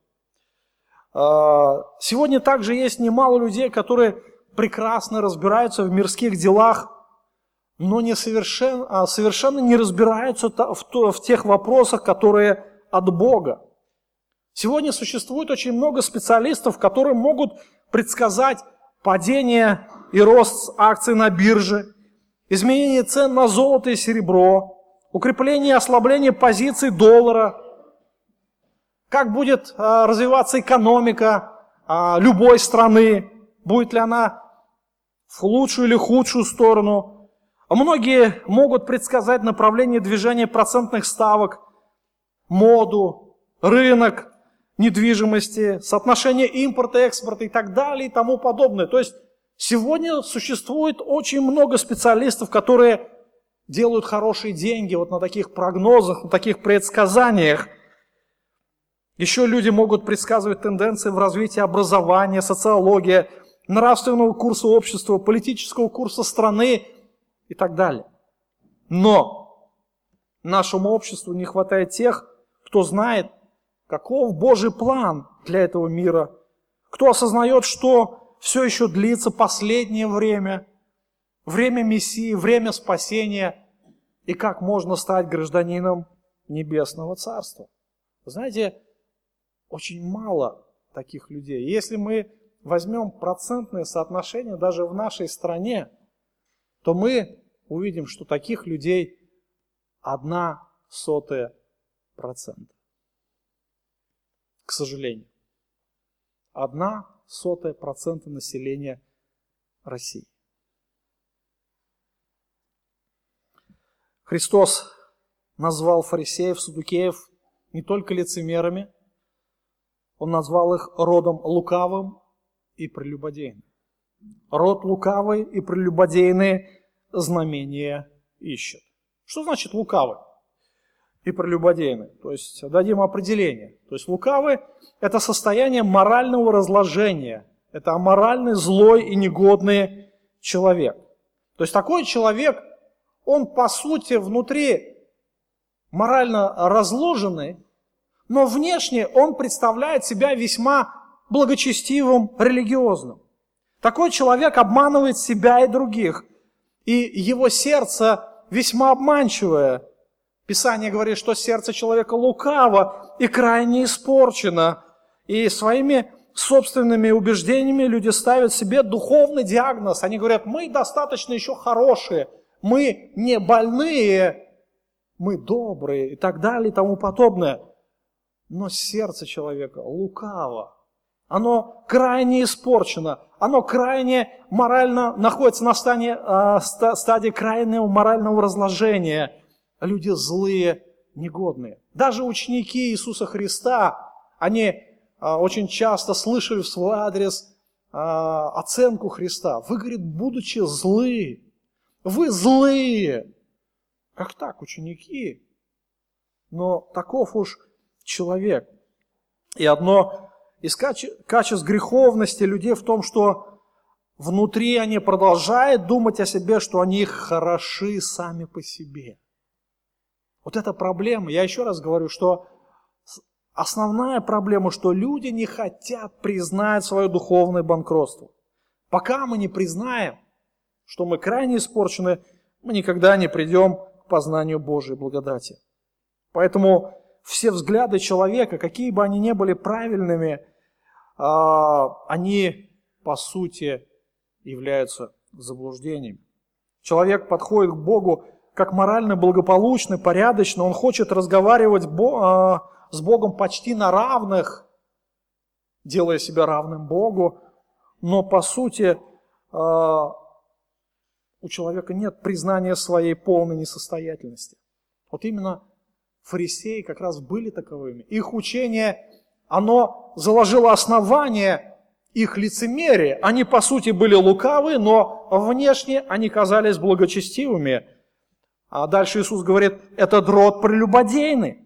А, сегодня также есть немало людей, которые прекрасно разбираются в мирских делах, но не совершенно, а совершенно не разбираются в, в тех вопросах, которые от Бога. Сегодня существует очень много специалистов, которые могут предсказать падение и рост акций на бирже, изменение цен на золото и серебро, укрепление и ослабление позиций доллара, как будет а, развиваться экономика а, любой страны, будет ли она в лучшую или худшую сторону. Многие могут предсказать направление движения процентных ставок, моду, рынок недвижимости, соотношение импорта, экспорта и так далее и тому подобное. То есть сегодня существует очень много специалистов, которые делают хорошие деньги вот на таких прогнозах, на таких предсказаниях. Еще люди могут предсказывать тенденции в развитии образования, социологии, нравственного курса общества, политического курса страны и так далее. Но нашему обществу не хватает тех, кто знает, каков Божий план для этого мира, кто осознает, что все еще длится последнее время, время Мессии, время спасения, и как можно стать гражданином Небесного Царства. знаете, очень мало таких людей. Если мы возьмем процентное соотношение даже в нашей стране, то мы увидим, что таких людей одна сотая процента. К сожалению. Одна сотая процента населения России. Христос назвал фарисеев, судукеев не только лицемерами, Он назвал их родом лукавым и прелюбодейным. Род лукавый и прелюбодейные знамения ищут. Что значит лукавый и прелюбодейный? То есть дадим определение. То есть лукавый – это состояние морального разложения. Это аморальный, злой и негодный человек. То есть такой человек, он по сути внутри морально разложенный, но внешне он представляет себя весьма благочестивым, религиозным. Такой человек обманывает себя и других, и его сердце весьма обманчивое. Писание говорит, что сердце человека лукаво и крайне испорчено, и своими собственными убеждениями люди ставят себе духовный диагноз. Они говорят, мы достаточно еще хорошие, мы не больные, мы добрые и так далее и тому подобное. Но сердце человека лукаво, оно крайне испорчено, оно крайне морально находится на стадии, э, стадии крайнего морального разложения. Люди злые, негодные. Даже ученики Иисуса Христа, они э, очень часто слышали в свой адрес э, оценку Христа. Вы, говорит, будучи злы, вы злые. Как так, ученики? Но таков уж человек. И одно из качеств греховности людей в том, что внутри они продолжают думать о себе, что они хороши сами по себе. Вот это проблема. Я еще раз говорю, что основная проблема, что люди не хотят признать свое духовное банкротство. Пока мы не признаем, что мы крайне испорчены, мы никогда не придем к познанию Божьей благодати. Поэтому все взгляды человека, какие бы они ни были правильными, а, они по сути являются заблуждением. Человек подходит к Богу как морально благополучный, порядочный, он хочет разговаривать а, с Богом почти на равных, делая себя равным Богу, но по сути а, у человека нет признания своей полной несостоятельности. Вот именно фарисеи как раз были таковыми. Их учение оно заложило основание их лицемерия. Они, по сути, были лукавы, но внешне они казались благочестивыми. А дальше Иисус говорит, это дрот прелюбодейный.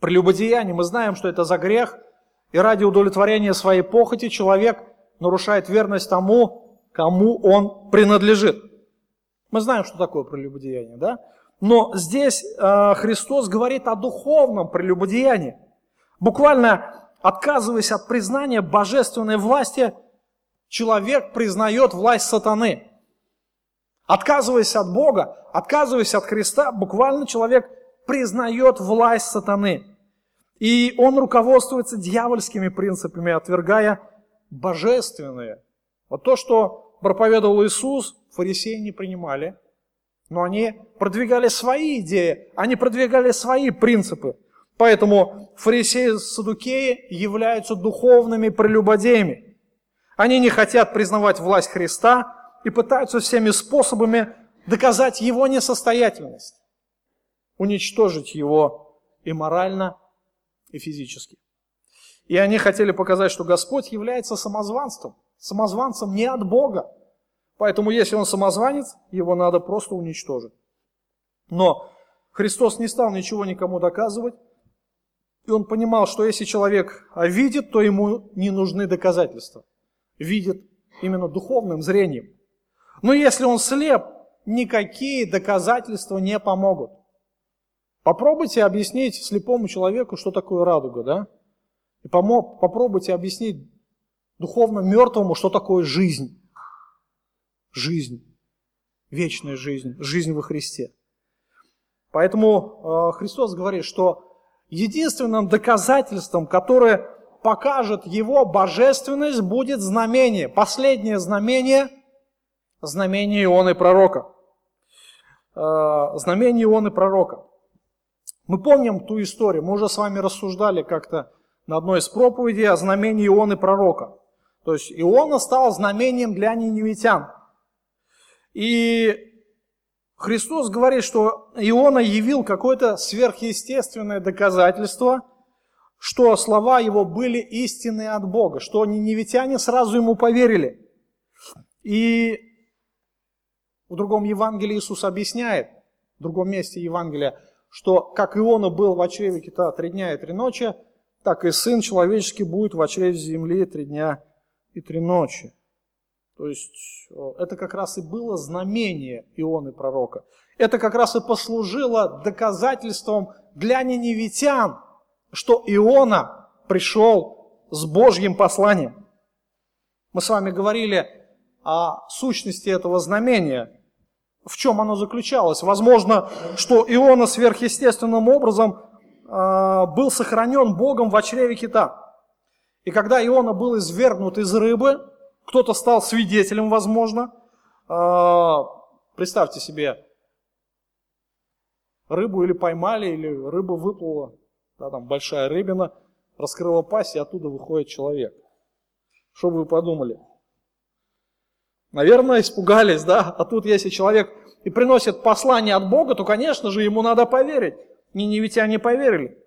Прелюбодеяние, мы знаем, что это за грех, и ради удовлетворения своей похоти человек нарушает верность тому, кому он принадлежит. Мы знаем, что такое прелюбодеяние, да? Но здесь э, Христос говорит о духовном прелюбодеянии. Буквально отказываясь от признания божественной власти, человек признает власть сатаны. Отказываясь от Бога, отказываясь от Христа, буквально человек признает власть сатаны. И он руководствуется дьявольскими принципами, отвергая божественные. Вот то, что проповедовал Иисус, фарисеи не принимали, Но они продвигали свои идеи, они продвигали свои принципы. Поэтому фарисеи садукеи являются духовными прелюбодеями. Они не хотят признавать власть Христа и пытаются всеми способами доказать его несостоятельность, уничтожить его и морально, и физически. И они хотели показать, что Господь является самозванством, самозванцем не от Бога. Поэтому если он самозванец, его надо просто уничтожить. Но Христос не стал ничего никому доказывать, и он понимал, что если человек видит, то ему не нужны доказательства. Видит именно духовным зрением. Но если он слеп, никакие доказательства не помогут. Попробуйте объяснить слепому человеку, что такое радуга, да? И помог, попробуйте объяснить духовно мертвому, что такое жизнь. Жизнь. Вечная жизнь. Жизнь во Христе. Поэтому э, Христос говорит, что единственным доказательством, которое покажет Его божественность, будет знамение. Последнее знамение – знамение Ионы Пророка. Э, знамение Ионы Пророка. Мы помним ту историю, мы уже с вами рассуждали как-то на одной из проповедей о знамении Ионы Пророка. То есть Иона стал знамением для ниневитян. И Христос говорит, что Иона явил какое-то сверхъестественное доказательство, что слова его были истинные от Бога, что ниневитяне сразу ему поверили. И в другом Евангелии Иисус объясняет, в другом месте Евангелия, что как Иона был в чреве кита три дня и три ночи, так и Сын Человеческий будет в чреве земли три дня и три ночи. То есть э, это как раз и было знамение Ионы пророка. Это как раз и послужило доказательством для неневитян, что Иона пришел с Божьим посланием. Мы с вами говорили о сущности этого знамения, в чем оно заключалось. Возможно, что Иона сверхъестественным образом э, был сохранен Богом в чреве кита. И когда Иона был извергнут из рыбы, кто-то стал свидетелем, возможно. Э, представьте себе, рыбу или поймали, или рыба выплыла, да, там большая рыбина, раскрыла пасть, и оттуда выходит человек. Что бы вы подумали? Наверное, испугались, да? А тут если человек и приносит послание от Бога, то, конечно же, ему надо поверить. Ниневитяне поверили.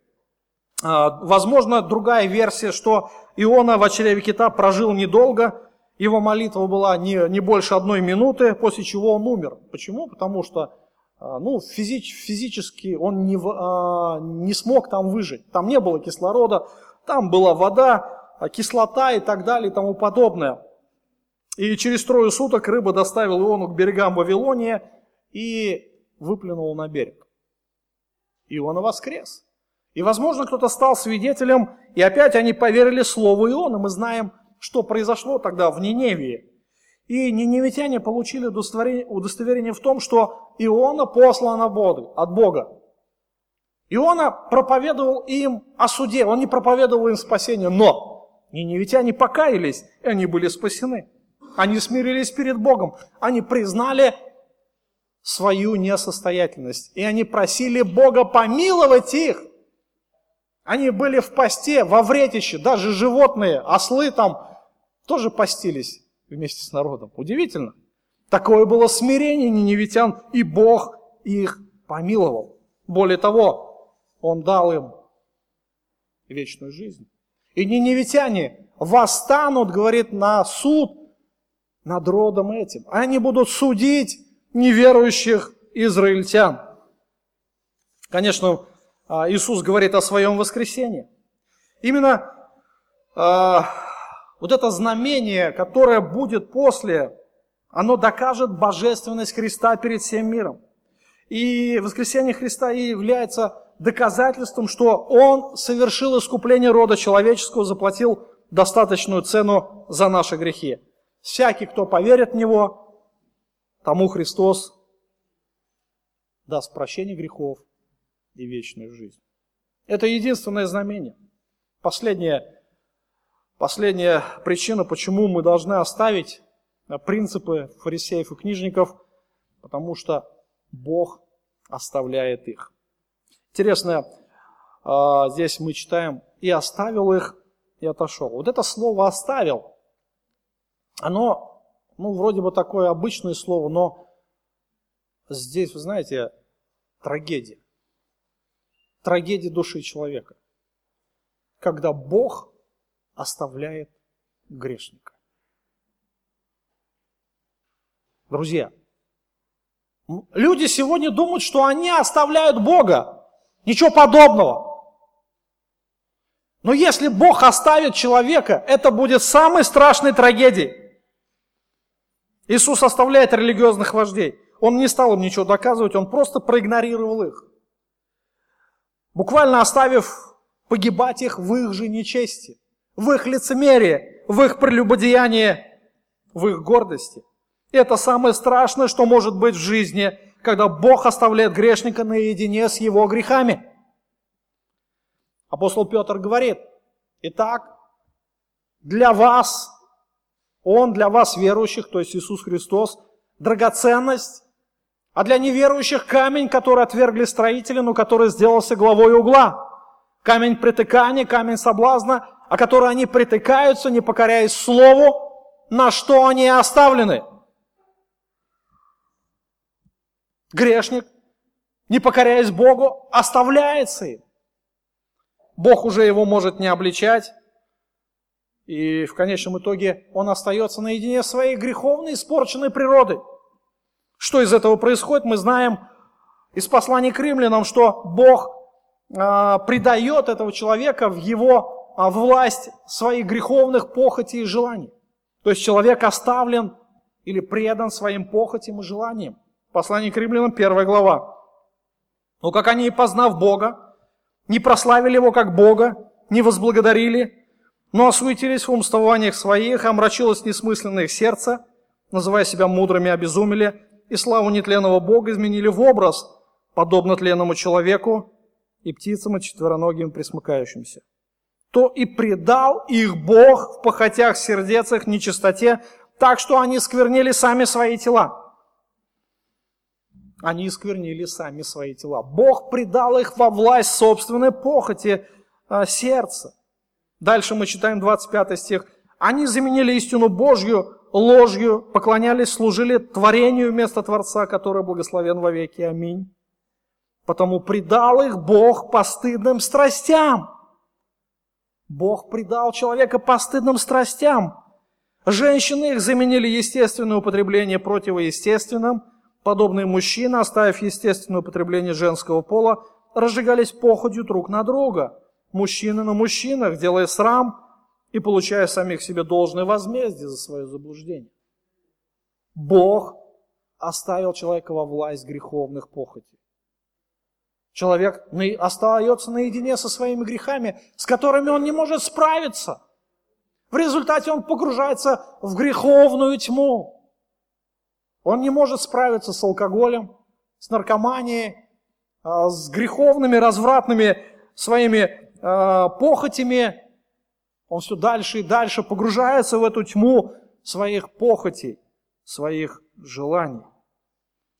А, возможно, другая версия, что Иона в чреве кита прожил недолго, его молитва была не, не больше одной минуты, после чего он умер. Почему? Потому что а, ну, физич, физически он не, а, не смог там выжить. Там не было кислорода, там была вода, кислота и так далее и тому подобное. И через трое суток рыба доставила Иону к берегам Вавилония и выплюнула на берег. Иона воскрес. И, возможно, кто-то стал свидетелем, и опять они поверили слову Иона. Мы знаем, что произошло тогда в Ниневии. И ниневитяне получили удостоверение в том, что Иона послан от Бога. Иона проповедовал им о суде, он не проповедовал им спасение, но ниневитяне покаялись, и они были спасены. Они смирились перед Богом. Они признали свою несостоятельность. И они просили Бога помиловать их. Они были в посте, во вретище, даже животные, ослы там тоже постились вместе с народом. Удивительно. Такое было смирение ниневитян, и Бог их помиловал. Более того, Он дал им вечную жизнь. И ниневитяне восстанут, говорит, на суд над родом этим. Они будут судить неверующих израильтян. Конечно, а, Иисус говорит о своем воскресении. Именно э, вот это знамение, которое будет после, оно докажет божественность Христа перед всем миром. И воскресение Христа и является доказательством, что Он совершил искупление рода человеческого, заплатил достаточную цену за наши грехи. Всякий, кто поверит в Него, тому Христос даст прощение грехов и вечную жизнь. Это единственное знамение. Последняя, последняя причина, почему мы должны оставить принципы фарисеев и книжников, потому что Бог оставляет их. Интересно, а, здесь мы читаем, и оставил их, и отошел. Вот это слово «оставил», оно, ну, вроде бы такое обычное слово, но здесь, вы знаете, трагедия. Трагедия души человека. Когда Бог оставляет грешника. Друзья, люди сегодня думают, что они оставляют Бога. Ничего подобного. Но если Бог оставит человека, это будет самой страшной трагедией. Иисус оставляет религиозных вождей. Он не стал им ничего доказывать, он просто проигнорировал их. Буквально оставив погибать их в их же нечести, в их лицемерии, в их прелюбодеянии, в их гордости. Это самое страшное, что может быть в жизни, когда Бог оставляет грешника наедине с его грехами. Апостол Петр говорит, итак, для вас, Он для вас верующих, то есть Иисус Христос, драгоценность, а для неверующих камень, который отвергли строители, но который сделался главой угла. Камень притыкания, камень соблазна, а который они притыкаются, не покоряясь Слову, на что они оставлены – Грешник, не покоряясь Богу, оставляется им. Бог уже его может не обличать, и в конечном итоге он остается наедине своей греховной, испорченной природой. Что из этого происходит, мы знаем из послания к римлянам, что Бог э, предает этого человека в его э, власть своих греховных похотей и желаний. То есть человек оставлен или предан своим похотям и желаниям. Послание к римлянам, первая глава. Но как они, познав Бога, не прославили Его как Бога, не возблагодарили, но осуетились в умствованиях своих, омрачилось несмысленное их сердце, называя себя мудрыми, обезумели, и славу нетленного Бога изменили в образ, подобно тленному человеку и птицам и четвероногим присмыкающимся. То и предал их Бог в похотях сердец их нечистоте, так что они сквернили сами свои тела они исквернили сами свои тела. Бог предал их во власть собственной похоти а, сердца. Дальше мы читаем 25 стих. Они заменили истину Божью ложью, поклонялись, служили творению вместо Творца, который благословен во веки. Аминь. Потому предал их Бог постыдным страстям. Бог предал человека постыдным страстям. Женщины их заменили естественное употребление противоестественным – Подобные мужчины, оставив естественное употребление женского пола, разжигались походью друг на друга. Мужчины на мужчинах, делая срам и получая самих себе должное возмездие за свое заблуждение. Бог оставил человека во власть греховных похотей. Человек остается наедине со своими грехами, с которыми он не может справиться. В результате он погружается в греховную тьму. Он не может справиться с алкоголем, с наркоманией, а, с греховными, развратными своими а, похотями. Он все дальше и дальше погружается в эту тьму своих похотей, своих желаний.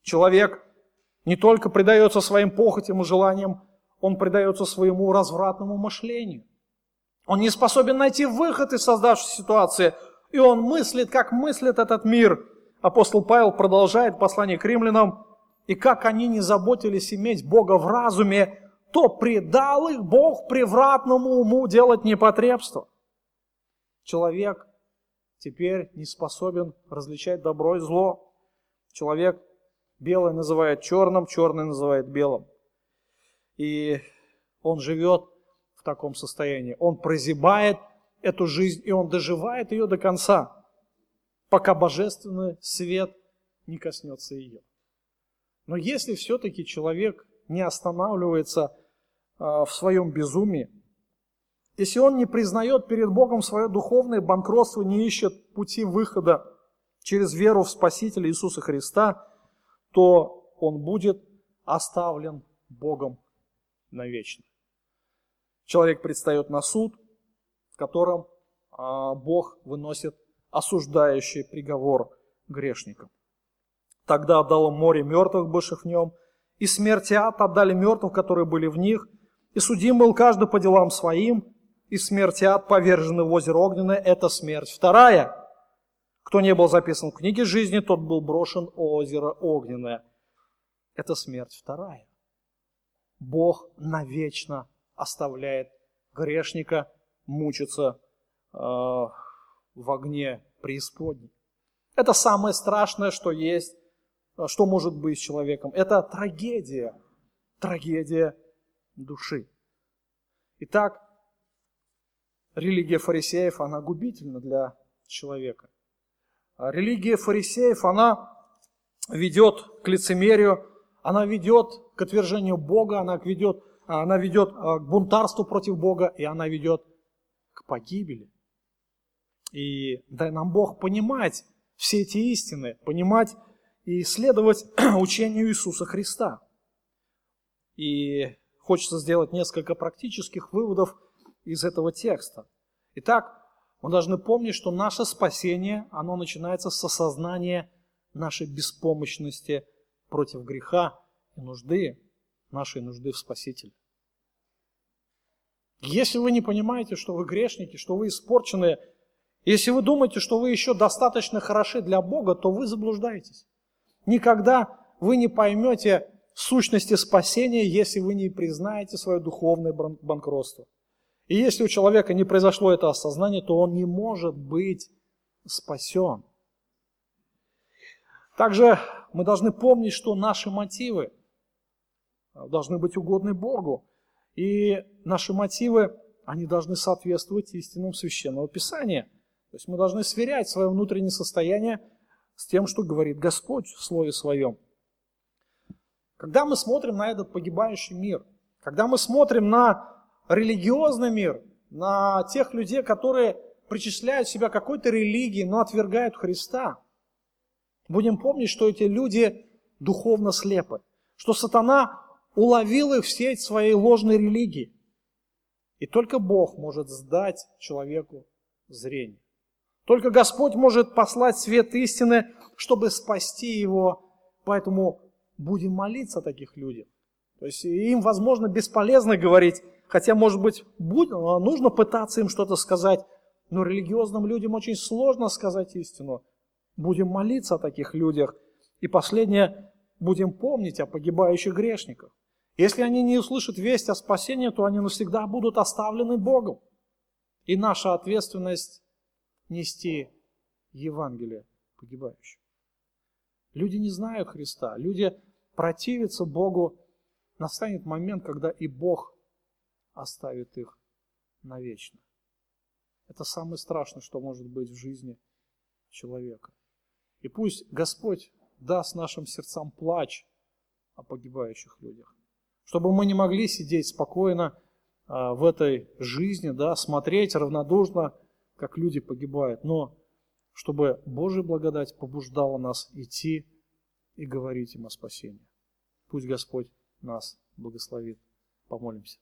Человек не только предается своим похотям и желаниям, он предается своему развратному мышлению. Он не способен найти выход из создавшейся ситуации, и он мыслит, как мыслит этот мир – апостол Павел продолжает послание к римлянам, и как они не заботились иметь Бога в разуме, то предал их Бог превратному уму делать непотребство. Человек теперь не способен различать добро и зло. Человек белое называет черным, черный называет белым. И он живет в таком состоянии. Он прозябает эту жизнь, и он доживает ее до конца пока божественный свет не коснется ее. Но если все-таки человек не останавливается а, в своем безумии, если он не признает перед Богом свое духовное банкротство, не ищет пути выхода через веру в Спасителя Иисуса Христа, то он будет оставлен Богом навечно. Человек предстает на суд, в котором а, Бог выносит осуждающий приговор грешникам. Тогда отдало море мертвых, бывших в нем, и смерти ад отдали мертвых, которые были в них, и судим был каждый по делам своим, и смерть ад повержены в озеро огненное, это смерть вторая. Кто не был записан в книге жизни, тот был брошен в озеро огненное. Это смерть вторая. Бог навечно оставляет грешника мучиться э, в огне преисподней. Это самое страшное, что есть, что может быть с человеком. Это трагедия, трагедия души. Итак, религия фарисеев, она губительна для человека. А религия фарисеев, она ведет к лицемерию, она ведет к отвержению Бога, она ведет, она ведет а, к бунтарству против Бога, и она ведет к погибели. И дай нам Бог понимать все эти истины, понимать и исследовать учению Иисуса Христа. И хочется сделать несколько практических выводов из этого текста. Итак, мы должны помнить, что наше спасение, оно начинается с осознания нашей беспомощности против греха и нужды, нашей нужды в Спасителе. Если вы не понимаете, что вы грешники, что вы испорченные, если вы думаете, что вы еще достаточно хороши для Бога, то вы заблуждаетесь. Никогда вы не поймете сущности спасения, если вы не признаете свое духовное банкротство. И если у человека не произошло это осознание, то он не может быть спасен. Также мы должны помнить, что наши мотивы должны быть угодны Богу. И наши мотивы, они должны соответствовать истинам Священного Писания. То есть мы должны сверять свое внутреннее состояние с тем, что говорит Господь в Слове Своем. Когда мы смотрим на этот погибающий мир, когда мы смотрим на религиозный мир, на тех людей, которые причисляют себя какой-то религии, но отвергают Христа, будем помнить, что эти люди духовно слепы, что сатана уловил их в сеть своей ложной религии. И только Бог может сдать человеку зрение. Только Господь может послать свет истины, чтобы спасти его. Поэтому будем молиться о таких людях. То есть им, возможно, бесполезно говорить, хотя, может быть, будь, нужно пытаться им что-то сказать, но религиозным людям очень сложно сказать истину. Будем молиться о таких людях. И последнее, будем помнить о погибающих грешниках. Если они не услышат весть о спасении, то они навсегда будут оставлены Богом. И наша ответственность нести Евангелие погибающим. Люди не знают Христа, люди противятся Богу, настанет момент, когда и Бог оставит их навечно. Это самое страшное, что может быть в жизни человека. И пусть Господь даст нашим сердцам плач о погибающих людях, чтобы мы не могли сидеть спокойно а, в этой жизни, да, смотреть равнодушно, как люди погибают, но чтобы Божья благодать побуждала нас идти и говорить им о спасении. Пусть Господь нас благословит. Помолимся.